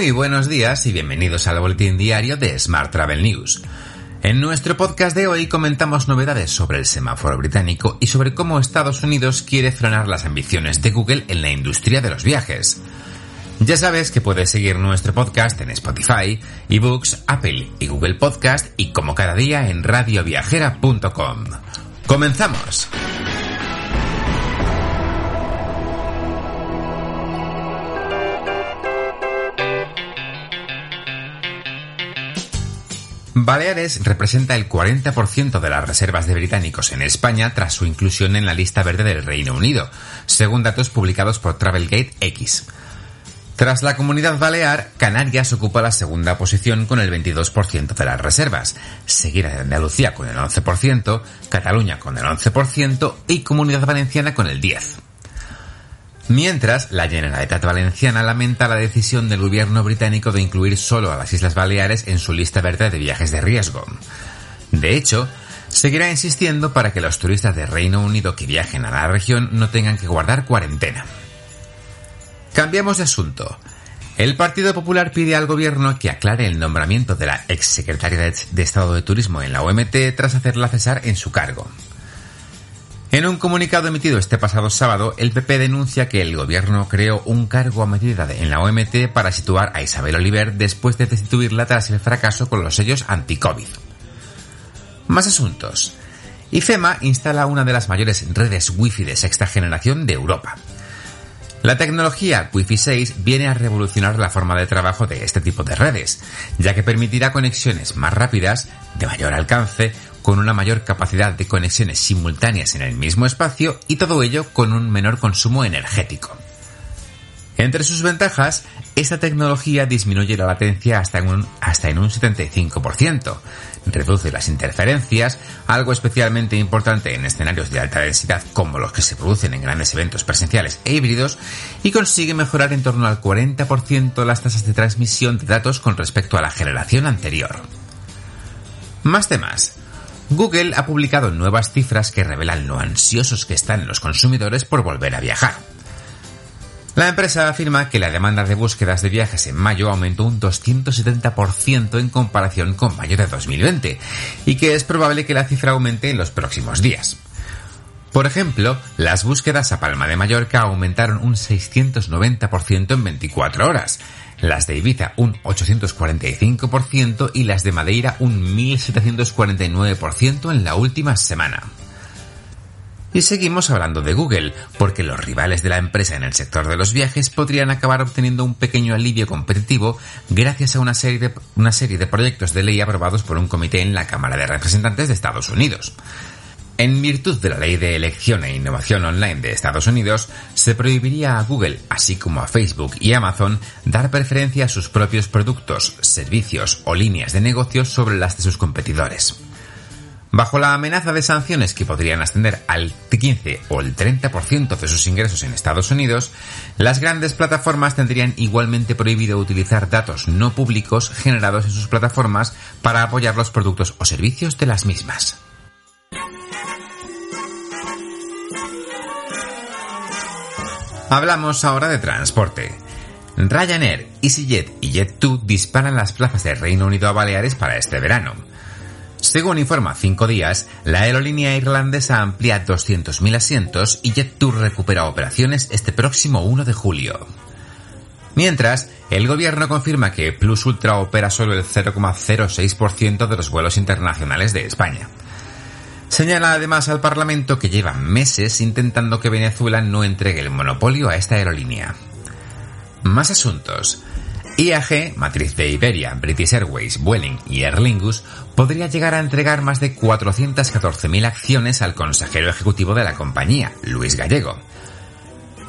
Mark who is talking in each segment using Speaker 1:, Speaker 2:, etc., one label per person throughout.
Speaker 1: Muy buenos días y bienvenidos al boletín diario de Smart Travel News. En nuestro podcast de hoy comentamos novedades sobre el semáforo británico y sobre cómo Estados Unidos quiere frenar las ambiciones de Google en la industria de los viajes. Ya sabes que puedes seguir nuestro podcast en Spotify, eBooks, Apple y Google Podcast y como cada día en radioviajera.com. ¡Comenzamos! Baleares representa el 40% de las reservas de británicos en España tras su inclusión en la lista verde del Reino Unido, según datos publicados por Travelgate X. Tras la comunidad balear, Canarias ocupa la segunda posición con el 22% de las reservas, seguida de Andalucía con el 11%, Cataluña con el 11% y Comunidad Valenciana con el 10%. Mientras, la Generalitat Valenciana lamenta la decisión del gobierno británico de incluir solo a las Islas Baleares en su lista verde de viajes de riesgo. De hecho, seguirá insistiendo para que los turistas de Reino Unido que viajen a la región no tengan que guardar cuarentena. Cambiamos de asunto. El Partido Popular pide al gobierno que aclare el nombramiento de la exsecretaria de Estado de Turismo en la OMT tras hacerla cesar en su cargo. En un comunicado emitido este pasado sábado, el PP denuncia que el gobierno creó un cargo a medida en la OMT para situar a Isabel Oliver después de destituirla tras el fracaso con los sellos anti-COVID. Más asuntos. IFEMA instala una de las mayores redes Wi-Fi de sexta generación de Europa. La tecnología Wi-Fi 6 viene a revolucionar la forma de trabajo de este tipo de redes, ya que permitirá conexiones más rápidas, de mayor alcance, con una mayor capacidad de conexiones simultáneas en el mismo espacio y todo ello con un menor consumo energético. Entre sus ventajas, esta tecnología disminuye la latencia hasta en un, hasta en un 75%, reduce las interferencias, algo especialmente importante en escenarios de alta densidad como los que se producen en grandes eventos presenciales e híbridos, y consigue mejorar en torno al 40% las tasas de transmisión de datos con respecto a la generación anterior. Más temas. Google ha publicado nuevas cifras que revelan lo ansiosos que están los consumidores por volver a viajar. La empresa afirma que la demanda de búsquedas de viajes en mayo aumentó un 270% en comparación con mayo de 2020 y que es probable que la cifra aumente en los próximos días. Por ejemplo, las búsquedas a Palma de Mallorca aumentaron un 690% en 24 horas, las de Ibiza un 845% y las de Madeira un 1749% en la última semana. Y seguimos hablando de Google, porque los rivales de la empresa en el sector de los viajes podrían acabar obteniendo un pequeño alivio competitivo gracias a una serie de, una serie de proyectos de ley aprobados por un comité en la Cámara de Representantes de Estados Unidos. En virtud de la Ley de Elección e Innovación Online de Estados Unidos, se prohibiría a Google, así como a Facebook y Amazon, dar preferencia a sus propios productos, servicios o líneas de negocio sobre las de sus competidores. Bajo la amenaza de sanciones que podrían ascender al 15 o el 30% de sus ingresos en Estados Unidos, las grandes plataformas tendrían igualmente prohibido utilizar datos no públicos generados en sus plataformas para apoyar los productos o servicios de las mismas. Hablamos ahora de transporte. Ryanair, EasyJet y Jet2 disparan las plazas del Reino Unido a Baleares para este verano. Según informa 5 días, la aerolínea irlandesa amplía 200.000 asientos y Jet2 recupera operaciones este próximo 1 de julio. Mientras, el gobierno confirma que Plus Ultra opera solo el 0,06% de los vuelos internacionales de España. Señala además al Parlamento que lleva meses intentando que Venezuela no entregue el monopolio a esta aerolínea. Más asuntos. IAG, matriz de Iberia, British Airways, Vueling y Aer Lingus, podría llegar a entregar más de 414.000 acciones al consejero ejecutivo de la compañía, Luis Gallego.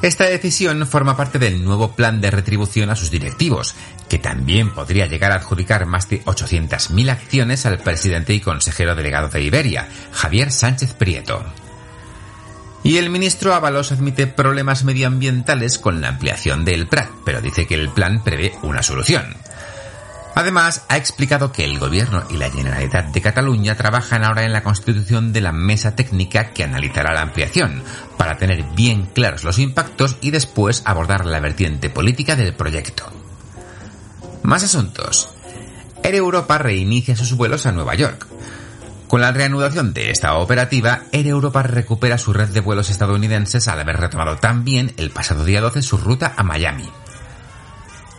Speaker 1: Esta decisión forma parte del nuevo plan de retribución a sus directivos, que también podría llegar a adjudicar más de 800.000 acciones al presidente y consejero delegado de Iberia, Javier Sánchez Prieto. Y el ministro Ábalos admite problemas medioambientales con la ampliación del Prat, pero dice que el plan prevé una solución. Además, ha explicado que el Gobierno y la Generalitat de Cataluña trabajan ahora en la constitución de la mesa técnica que analizará la ampliación, para tener bien claros los impactos y después abordar la vertiente política del proyecto. Más asuntos. Air Europa reinicia sus vuelos a Nueva York. Con la reanudación de esta operativa, Air Europa recupera su red de vuelos estadounidenses al haber retomado también el pasado día 12 su ruta a Miami.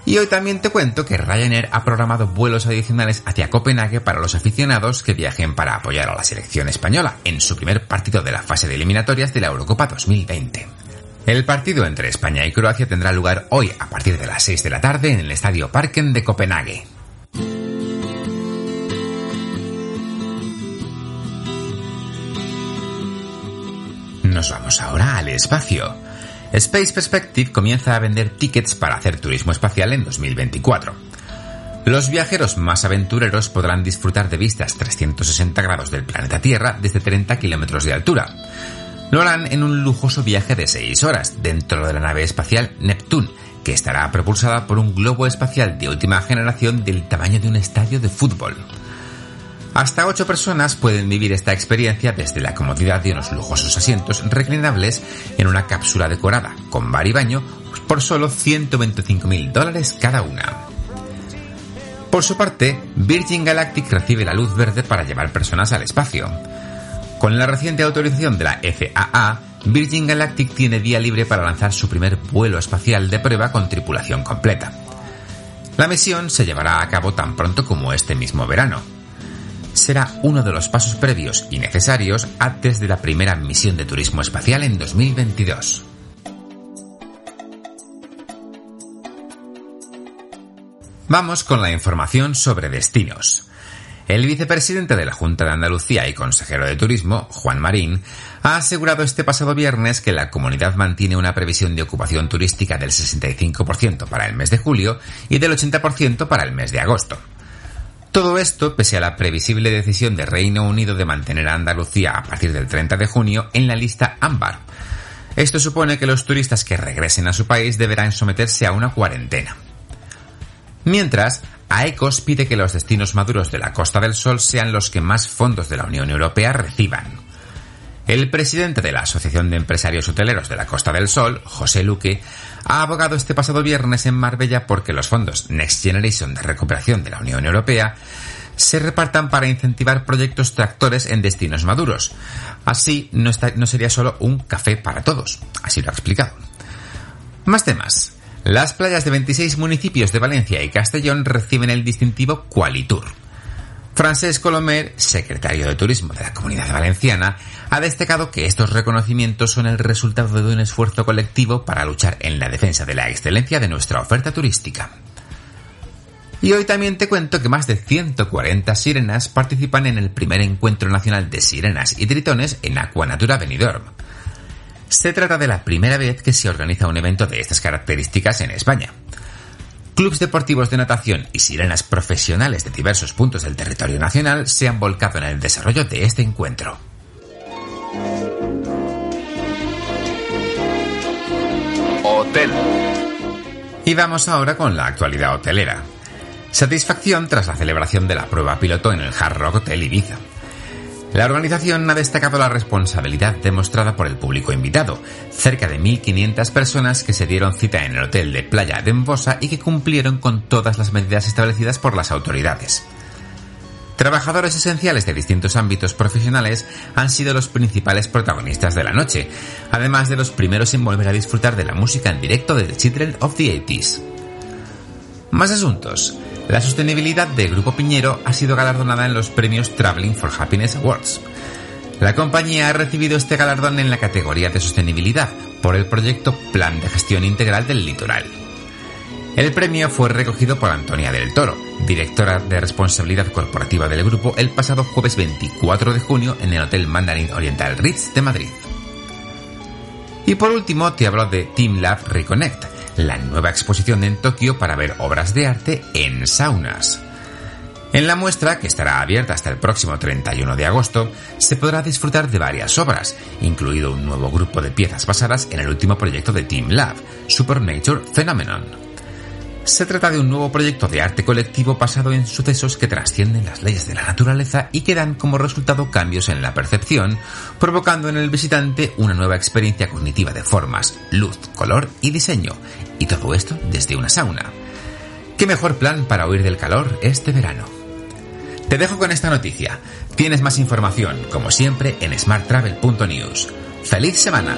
Speaker 1: Y hoy también te cuento que Ryanair ha programado vuelos adicionales hacia Copenhague para los aficionados que viajen para apoyar a la selección española en su primer partido de la fase de eliminatorias de la Eurocopa 2020. El partido entre España y Croacia tendrá lugar hoy a partir de las 6 de la tarde en el Estadio Parken de Copenhague. Nos vamos ahora al espacio. Space Perspective comienza a vender tickets para hacer turismo espacial en 2024. Los viajeros más aventureros podrán disfrutar de vistas 360 grados del planeta Tierra desde 30 kilómetros de altura. Lo harán en un lujoso viaje de 6 horas dentro de la nave espacial Neptune, que estará propulsada por un globo espacial de última generación del tamaño de un estadio de fútbol. Hasta 8 personas pueden vivir esta experiencia desde la comodidad de unos lujosos asientos reclinables en una cápsula decorada con bar y baño por solo 125.000 dólares cada una. Por su parte, Virgin Galactic recibe la luz verde para llevar personas al espacio. Con la reciente autorización de la FAA, Virgin Galactic tiene vía libre para lanzar su primer vuelo espacial de prueba con tripulación completa. La misión se llevará a cabo tan pronto como este mismo verano, será uno de los pasos previos y necesarios antes de la primera misión de turismo espacial en 2022. Vamos con la información sobre destinos. El vicepresidente de la Junta de Andalucía y consejero de Turismo, Juan Marín, ha asegurado este pasado viernes que la comunidad mantiene una previsión de ocupación turística del 65% para el mes de julio y del 80% para el mes de agosto. Todo esto pese a la previsible decisión de Reino Unido de mantener a Andalucía a partir del 30 de junio en la lista ámbar. Esto supone que los turistas que regresen a su país deberán someterse a una cuarentena. Mientras, AECOS pide que los destinos maduros de la Costa del Sol sean los que más fondos de la Unión Europea reciban. El presidente de la Asociación de Empresarios Hoteleros de la Costa del Sol, José Luque, ha abogado este pasado viernes en Marbella porque los fondos Next Generation de recuperación de la Unión Europea se repartan para incentivar proyectos tractores en destinos maduros. Así no, no sería solo un café para todos. Así lo ha explicado. Más temas. Las playas de 26 municipios de Valencia y Castellón reciben el distintivo Qualitur. Francesc Colomer, secretario de Turismo de la Comunidad Valenciana, ha destacado que estos reconocimientos son el resultado de un esfuerzo colectivo para luchar en la defensa de la excelencia de nuestra oferta turística. Y hoy también te cuento que más de 140 sirenas participan en el primer encuentro nacional de sirenas y tritones en Aquanatura Benidorm. Se trata de la primera vez que se organiza un evento de estas características en España. Clubs deportivos de natación y sirenas profesionales de diversos puntos del territorio nacional se han volcado en el desarrollo de este encuentro. Hotel. Y vamos ahora con la actualidad hotelera. Satisfacción tras la celebración de la prueba piloto en el Hard Rock Hotel Ibiza. La organización ha destacado la responsabilidad demostrada por el público invitado, cerca de 1.500 personas que se dieron cita en el hotel de Playa de Embosa y que cumplieron con todas las medidas establecidas por las autoridades. Trabajadores esenciales de distintos ámbitos profesionales han sido los principales protagonistas de la noche, además de los primeros en volver a disfrutar de la música en directo de The Children of the 80s. Más asuntos. La sostenibilidad de Grupo Piñero ha sido galardonada en los premios Traveling for Happiness Awards. La compañía ha recibido este galardón en la categoría de sostenibilidad por el proyecto Plan de Gestión Integral del Litoral. El premio fue recogido por Antonia del Toro, directora de responsabilidad corporativa del grupo, el pasado jueves 24 de junio en el Hotel Mandarin Oriental Ritz de Madrid. Y por último te hablo de Team Lab Reconnect, la nueva exposición en Tokio para ver obras de arte en saunas. En la muestra, que estará abierta hasta el próximo 31 de agosto, se podrá disfrutar de varias obras, incluido un nuevo grupo de piezas basadas en el último proyecto de Team Lab, Supernature Phenomenon. Se trata de un nuevo proyecto de arte colectivo basado en sucesos que trascienden las leyes de la naturaleza y que dan como resultado cambios en la percepción, provocando en el visitante una nueva experiencia cognitiva de formas, luz, color y diseño, y todo esto desde una sauna. ¿Qué mejor plan para huir del calor este verano? Te dejo con esta noticia. Tienes más información, como siempre, en smarttravel.news. ¡Feliz semana!